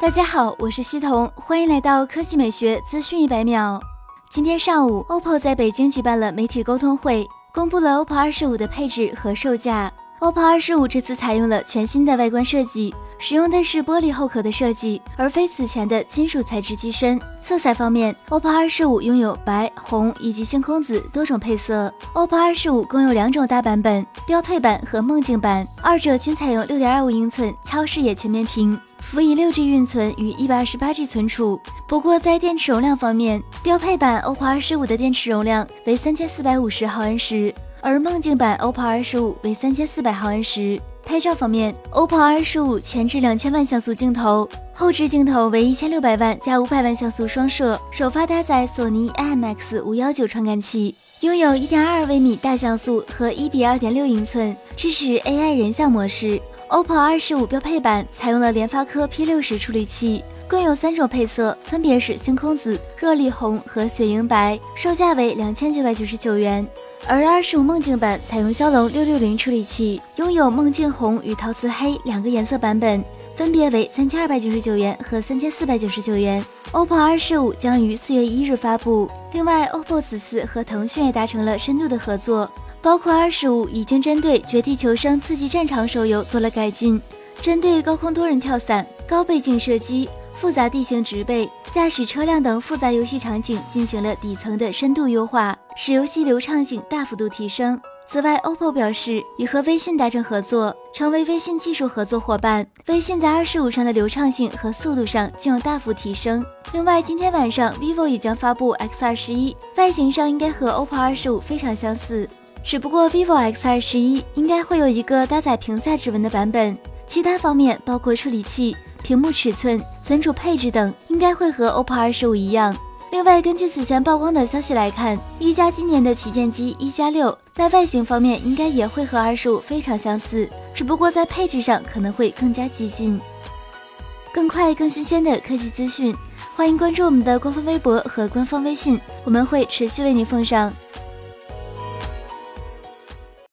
大家好，我是西彤，欢迎来到科技美学资讯一百秒。今天上午，OPPO 在北京举办了媒体沟通会，公布了 OPPO 二十五的配置和售价。OPPO 二十五这次采用了全新的外观设计，使用的是玻璃后壳的设计，而非此前的金属材质机身。色彩方面，OPPO 二十五拥有白、红以及星空紫多种配色。OPPO 二十五共有两种大版本，标配版和梦境版，二者均采用六点二五英寸超视野全面屏。辅以六 G 运存与一百二十八 G 存储。不过在电池容量方面，标配版 OPPO 二十五的电池容量为三千四百五十毫安时，而梦境版 OPPO 二十五为三千四百毫安时。拍照方面，OPPO 二十五前置两千万像素镜头，后置镜头为一千六百万加五百万像素双摄，首发搭载索尼 IMX 五幺九传感器，拥有一点二微米大像素和一比二点六英寸，支持 AI 人像模式。OPPO 二十五标配版采用了联发科 P 六十处理器，共有三种配色，分别是星空紫、热力红和雪莹白，售价为两千九百九十九元。而二十五梦境版采用骁龙六六零处理器，拥有梦境红与陶瓷黑两个颜色版本，分别为三千二百九十九元和三千四百九十九元。OPPO 二十五将于四月一日发布。另外，OPPO 此次和腾讯也达成了深度的合作。包括二十五已经针对《绝地求生：刺激战场》手游做了改进，针对高空多人跳伞、高倍镜射击、复杂地形植被、驾驶车辆等复杂游戏场景进行了底层的深度优化，使游戏流畅性大幅度提升。此外，OPPO 表示已和微信达成合作，成为微信技术合作伙伴。微信在二十五上的流畅性和速度上将有大幅提升。另外，今天晚上 vivo 也将发布 X 二十一，外形上应该和 OPPO 二十五非常相似。只不过 vivo X 二十一应该会有一个搭载屏下指纹的版本，其他方面包括处理器、屏幕尺寸、存储配置等，应该会和 OPPO 二十五一样。另外，根据此前曝光的消息来看，一加今年的旗舰机一加六在外形方面应该也会和二十五非常相似，只不过在配置上可能会更加激进。更快、更新鲜的科技资讯，欢迎关注我们的官方微博和官方微信，我们会持续为您奉上。